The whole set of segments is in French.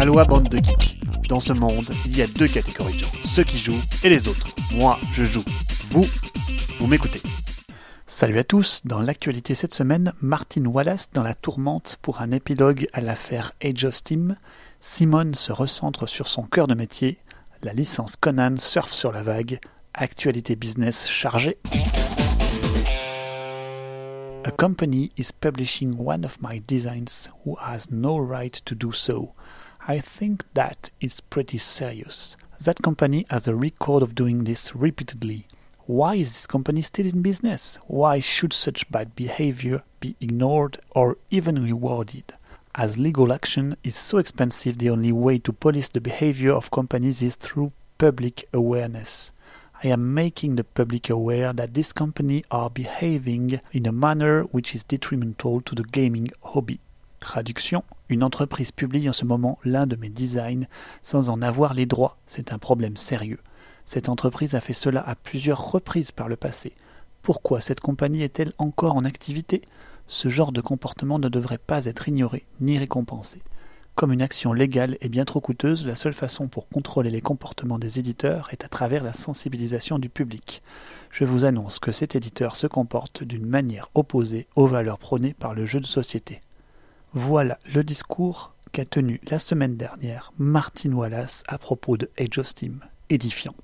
Aloha bande de geeks. Dans ce monde, il y a deux catégories de gens, ceux qui jouent et les autres. Moi, je joue. Vous, vous m'écoutez. Salut à tous, dans l'actualité cette semaine, Martin Wallace dans la tourmente pour un épilogue à l'affaire Age of Steam, Simone se recentre sur son cœur de métier, la licence Conan surfe sur la vague, actualité business chargée. A company is publishing one of my designs who has no right to do so. I think that is pretty serious. That company has a record of doing this repeatedly. Why is this company still in business? Why should such bad behavior be ignored or even rewarded? As legal action is so expensive, the only way to police the behavior of companies is through public awareness. I am making the public aware that these companies are behaving in a manner which is detrimental to the gaming hobby. Traduction Une entreprise publie en ce moment l'un de mes designs sans en avoir les droits. C'est un problème sérieux. Cette entreprise a fait cela à plusieurs reprises par le passé. Pourquoi cette compagnie est-elle encore en activité? Ce genre de comportement ne devrait pas être ignoré ni récompensé. Comme une action légale est bien trop coûteuse, la seule façon pour contrôler les comportements des éditeurs est à travers la sensibilisation du public. Je vous annonce que cet éditeur se comporte d'une manière opposée aux valeurs prônées par le jeu de société. Voilà le discours qu'a tenu la semaine dernière Martin Wallace à propos de Age of Steam, édifiant.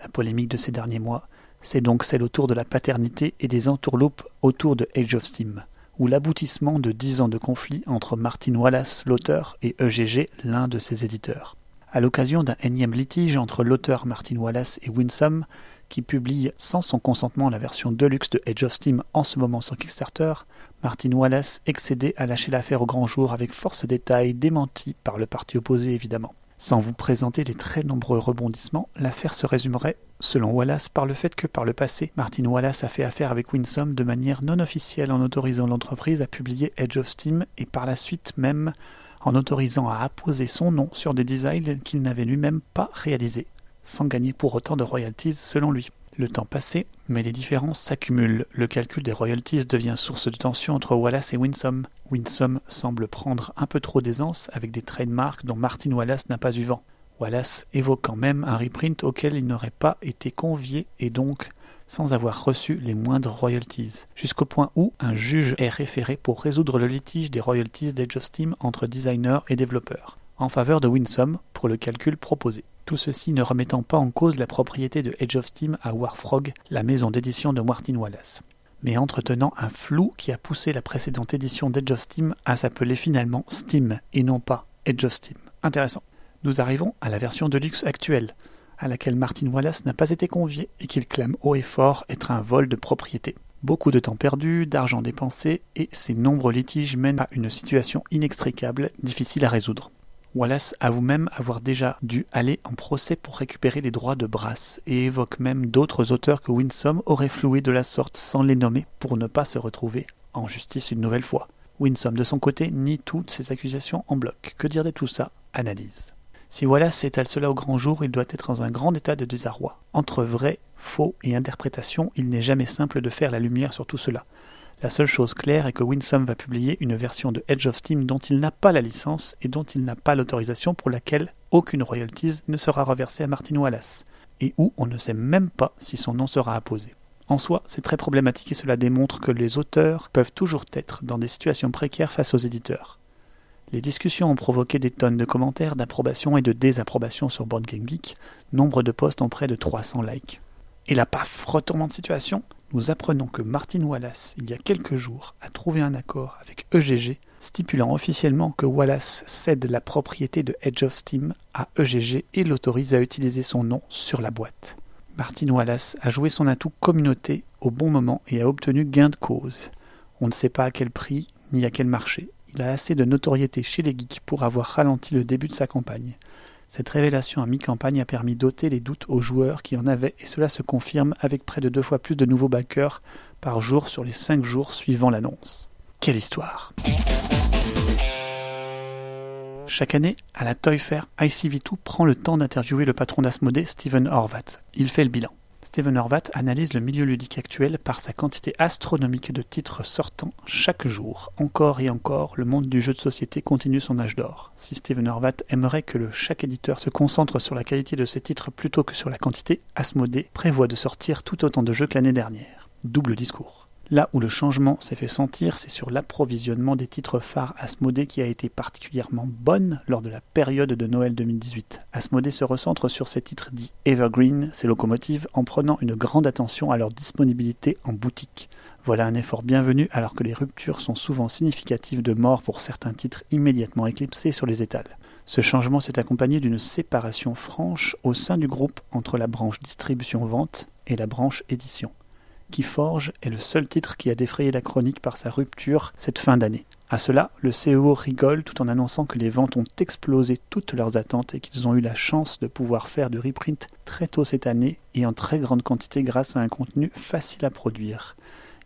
La polémique de ces derniers mois, c'est donc celle autour de la paternité et des entourloupes autour de Age of Steam, ou l'aboutissement de dix ans de conflit entre Martin Wallace, l'auteur, et EGG, l'un de ses éditeurs. À l'occasion d'un énième litige entre l'auteur Martin Wallace et Winsome, qui publie sans son consentement la version deluxe de Age of Steam en ce moment sur Kickstarter, Martin Wallace excédé à lâcher l'affaire au grand jour avec force détails démentis par le parti opposé évidemment. Sans vous présenter les très nombreux rebondissements, l'affaire se résumerait, selon Wallace, par le fait que par le passé, Martin Wallace a fait affaire avec Winsome de manière non officielle en autorisant l'entreprise à publier Edge of Steam et par la suite même en autorisant à apposer son nom sur des designs qu'il n'avait lui-même pas réalisés sans gagner pour autant de royalties selon lui. Le temps passé, mais les différences s'accumulent. Le calcul des royalties devient source de tension entre Wallace et Winsome. Winsome semble prendre un peu trop d'aisance avec des trademarks dont Martin Wallace n'a pas eu vent. Wallace évoquant même un reprint auquel il n'aurait pas été convié et donc sans avoir reçu les moindres royalties, jusqu'au point où un juge est référé pour résoudre le litige des royalties d'Age of Steam entre designers et développeurs, en faveur de Winsome pour le calcul proposé tout ceci ne remettant pas en cause la propriété de Edge of Steam à Warfrog, la maison d'édition de Martin Wallace, mais entretenant un flou qui a poussé la précédente édition d'Edge of Steam à s'appeler finalement Steam et non pas Edge of Steam. Intéressant. Nous arrivons à la version de luxe actuelle, à laquelle Martin Wallace n'a pas été convié et qu'il clame haut et fort être un vol de propriété. Beaucoup de temps perdu, d'argent dépensé, et ces nombreux litiges mènent à une situation inextricable, difficile à résoudre. Wallace avoue même avoir déjà dû aller en procès pour récupérer les droits de Brass et évoque même d'autres auteurs que Winsome aurait floué de la sorte sans les nommer pour ne pas se retrouver en justice une nouvelle fois. Winsome de son côté nie toutes ces accusations en bloc. Que dire de tout ça? Analyse. Si Wallace étale cela au grand jour, il doit être dans un grand état de désarroi. Entre vrai, faux et interprétation, il n'est jamais simple de faire la lumière sur tout cela. La seule chose claire est que Winsome va publier une version de Edge of Steam dont il n'a pas la licence et dont il n'a pas l'autorisation pour laquelle aucune royalties ne sera reversée à Martin Wallace, et où on ne sait même pas si son nom sera apposé. En soi, c'est très problématique et cela démontre que les auteurs peuvent toujours être dans des situations précaires face aux éditeurs. Les discussions ont provoqué des tonnes de commentaires, d'approbation et de désapprobation sur Board Game Geek, nombre de posts en près de 300 likes. Et la paf, retournement de situation, nous apprenons que Martin Wallace, il y a quelques jours, a trouvé un accord avec EGG stipulant officiellement que Wallace cède la propriété de Edge of Steam à EGG et l'autorise à utiliser son nom sur la boîte. Martin Wallace a joué son atout communauté au bon moment et a obtenu gain de cause. On ne sait pas à quel prix ni à quel marché. Il a assez de notoriété chez les geeks pour avoir ralenti le début de sa campagne. Cette révélation à mi-campagne a permis d'ôter les doutes aux joueurs qui en avaient et cela se confirme avec près de deux fois plus de nouveaux backers par jour sur les cinq jours suivant l'annonce. Quelle histoire Chaque année, à la Toy Fair, ICV2 prend le temps d'interviewer le patron d'Asmodée, Steven Horvath. Il fait le bilan. Steven Horvath analyse le milieu ludique actuel par sa quantité astronomique de titres sortant chaque jour. Encore et encore, le monde du jeu de société continue son âge d'or. Si Steven Horvath aimerait que chaque éditeur se concentre sur la qualité de ses titres plutôt que sur la quantité, Asmodée prévoit de sortir tout autant de jeux que l'année dernière. Double discours. Là où le changement s'est fait sentir, c'est sur l'approvisionnement des titres phares Asmodée qui a été particulièrement bonne lors de la période de Noël 2018. Asmodée se recentre sur ses titres dits Evergreen, ses locomotives, en prenant une grande attention à leur disponibilité en boutique. Voilà un effort bienvenu alors que les ruptures sont souvent significatives de mort pour certains titres immédiatement éclipsés sur les étals. Ce changement s'est accompagné d'une séparation franche au sein du groupe entre la branche distribution-vente et la branche édition. Forge est le seul titre qui a défrayé la chronique par sa rupture cette fin d'année. À cela, le CEO rigole tout en annonçant que les ventes ont explosé toutes leurs attentes et qu'ils ont eu la chance de pouvoir faire du reprint très tôt cette année et en très grande quantité grâce à un contenu facile à produire.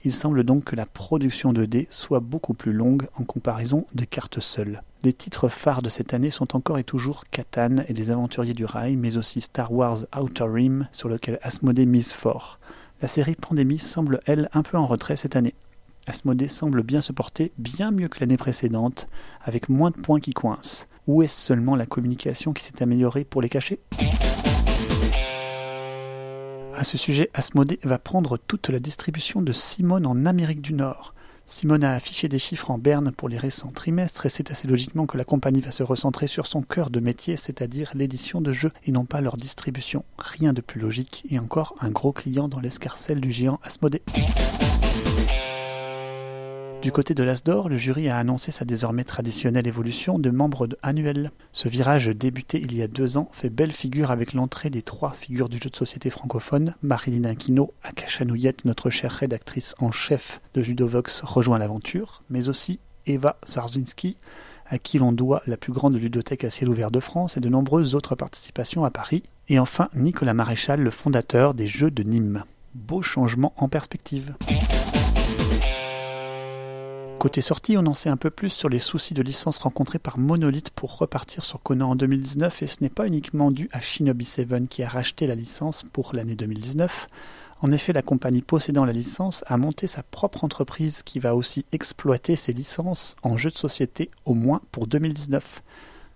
Il semble donc que la production de dés soit beaucoup plus longue en comparaison de cartes seules. Les titres phares de cette année sont encore et toujours Catan et les Aventuriers du Rail, mais aussi Star Wars Outer Rim, sur lequel Asmodée mise fort. La série Pandémie semble, elle, un peu en retrait cette année. Asmodée semble bien se porter, bien mieux que l'année précédente, avec moins de points qui coincent. Ou est-ce seulement la communication qui s'est améliorée pour les cacher? À ce sujet, Asmodée va prendre toute la distribution de Simone en Amérique du Nord. Simone a affiché des chiffres en berne pour les récents trimestres et c'est assez logiquement que la compagnie va se recentrer sur son cœur de métier, c'est-à-dire l'édition de jeux et non pas leur distribution. Rien de plus logique et encore un gros client dans l'escarcelle du géant Asmodée. Du côté de l'Asdor, le jury a annoncé sa désormais traditionnelle évolution de membre annuel. Ce virage débuté il y a deux ans fait belle figure avec l'entrée des trois figures du jeu de société francophone. Marilyn Aquino, Akasha notre chère rédactrice en chef de Ludovox, rejoint l'aventure, mais aussi Eva Swarzinski, à qui l'on doit la plus grande ludothèque à ciel ouvert de France et de nombreuses autres participations à Paris. Et enfin Nicolas Maréchal, le fondateur des Jeux de Nîmes. Beau changement en perspective. Côté sortie, on en sait un peu plus sur les soucis de licence rencontrés par Monolith pour repartir sur Conan en 2019 et ce n'est pas uniquement dû à Shinobi 7 qui a racheté la licence pour l'année 2019. En effet, la compagnie possédant la licence a monté sa propre entreprise qui va aussi exploiter ses licences en jeux de société au moins pour 2019.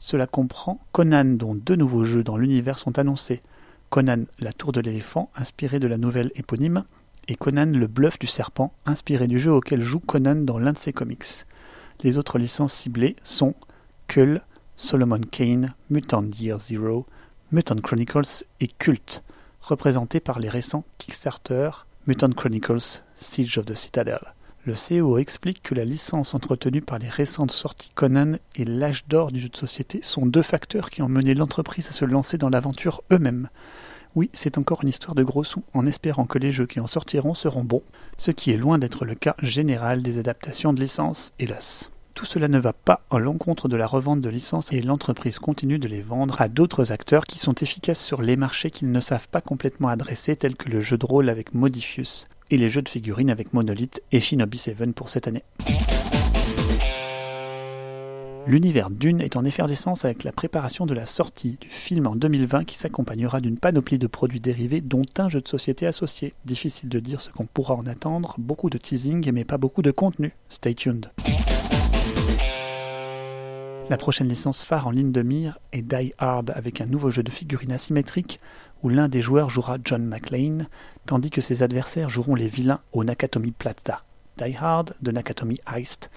Cela comprend Conan dont deux nouveaux jeux dans l'univers sont annoncés. Conan la tour de l'éléphant inspiré de la nouvelle éponyme et Conan le bluff du serpent, inspiré du jeu auquel joue Conan dans l'un de ses comics. Les autres licences ciblées sont Kull, Solomon Kane, Mutant Year Zero, Mutant Chronicles et Cult, représentés par les récents Kickstarter Mutant Chronicles Siege of the Citadel. Le CEO explique que la licence entretenue par les récentes sorties Conan et l'âge d'or du jeu de société sont deux facteurs qui ont mené l'entreprise à se lancer dans l'aventure eux-mêmes. Oui, c'est encore une histoire de gros sous, en espérant que les jeux qui en sortiront seront bons, ce qui est loin d'être le cas général des adaptations de licences, hélas. Tout cela ne va pas à l'encontre de la revente de licences et l'entreprise continue de les vendre à d'autres acteurs qui sont efficaces sur les marchés qu'ils ne savent pas complètement adresser, tels que le jeu de rôle avec Modifius et les jeux de figurines avec Monolith et Shinobi 7 pour cette année. L'univers Dune est en effervescence avec la préparation de la sortie du film en 2020 qui s'accompagnera d'une panoplie de produits dérivés dont un jeu de société associé. Difficile de dire ce qu'on pourra en attendre, beaucoup de teasing mais pas beaucoup de contenu. Stay tuned. La prochaine licence phare en ligne de mire est Die Hard avec un nouveau jeu de figurines asymétrique où l'un des joueurs jouera John McClane tandis que ses adversaires joueront les vilains au Nakatomi Plaza. Die Hard de Nakatomi Heist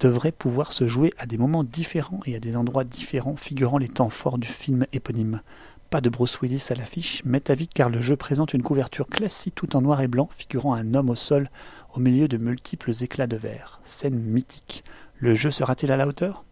devrait pouvoir se jouer à des moments différents et à des endroits différents figurant les temps forts du film éponyme. Pas de Bruce Willis à l'affiche, mais à vite car le jeu présente une couverture classique tout en noir et blanc figurant un homme au sol au milieu de multiples éclats de verre. Scène mythique. Le jeu sera-t-il à la hauteur?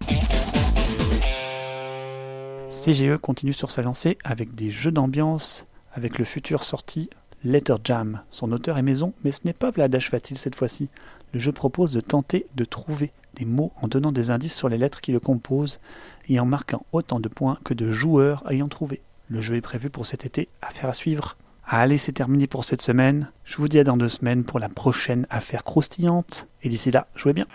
CGE continue sur sa lancée avec des jeux d'ambiance, avec le futur sorti Letter Jam. Son auteur est maison, mais ce n'est pas Vlad Fatil cette fois-ci. Le jeu propose de tenter de trouver des mots en donnant des indices sur les lettres qui le composent et en marquant autant de points que de joueurs ayant trouvé. Le jeu est prévu pour cet été, affaire à suivre. Allez, c'est terminé pour cette semaine. Je vous dis à dans deux semaines pour la prochaine affaire croustillante. Et d'ici là, jouez bien.